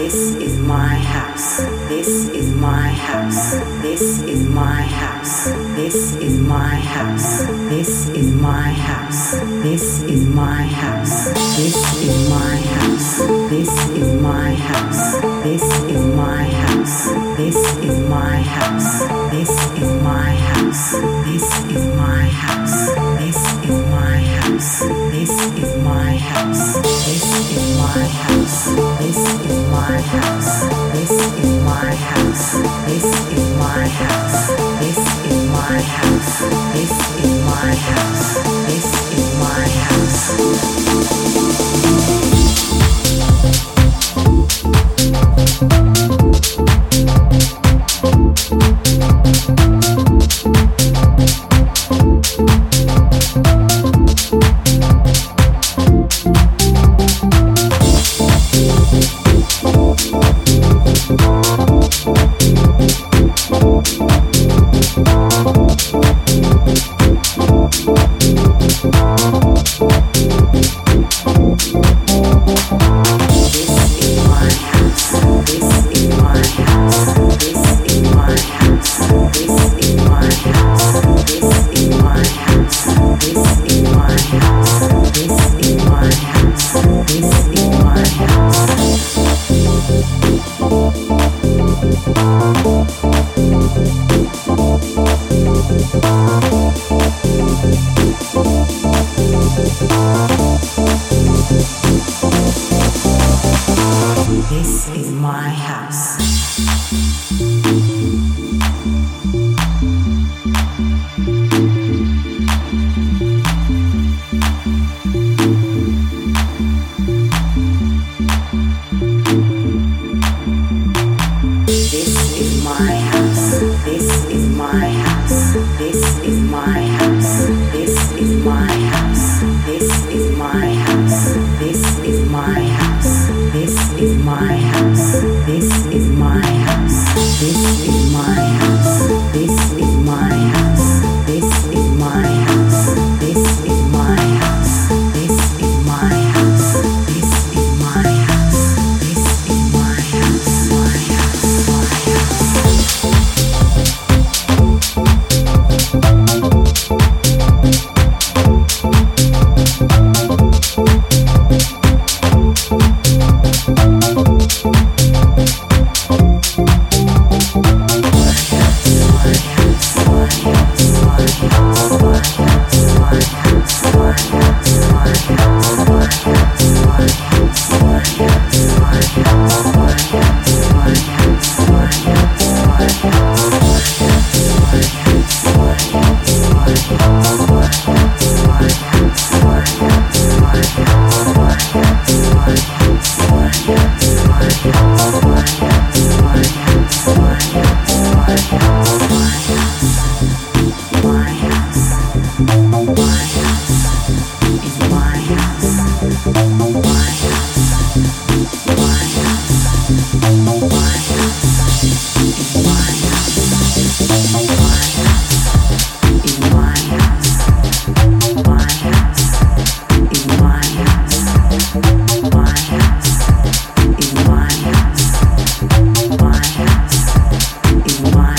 This is my house. This is my house. This this is my house. This is my house. This is my house. This is my house. This is my house. This is my house. This is my house. This is my house. This is my house. This is my house. This is my house. This is my house. This is my house. This is my house. This is my house. Hey This is my house. This is my house. This is my house. This is my house.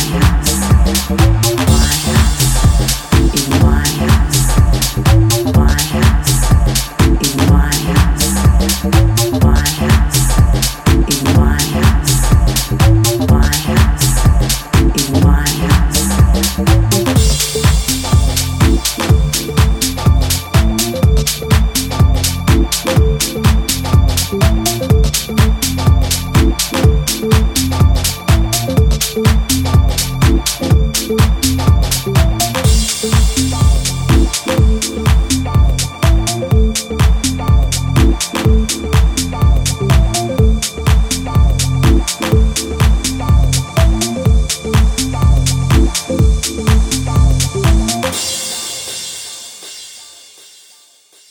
yeah.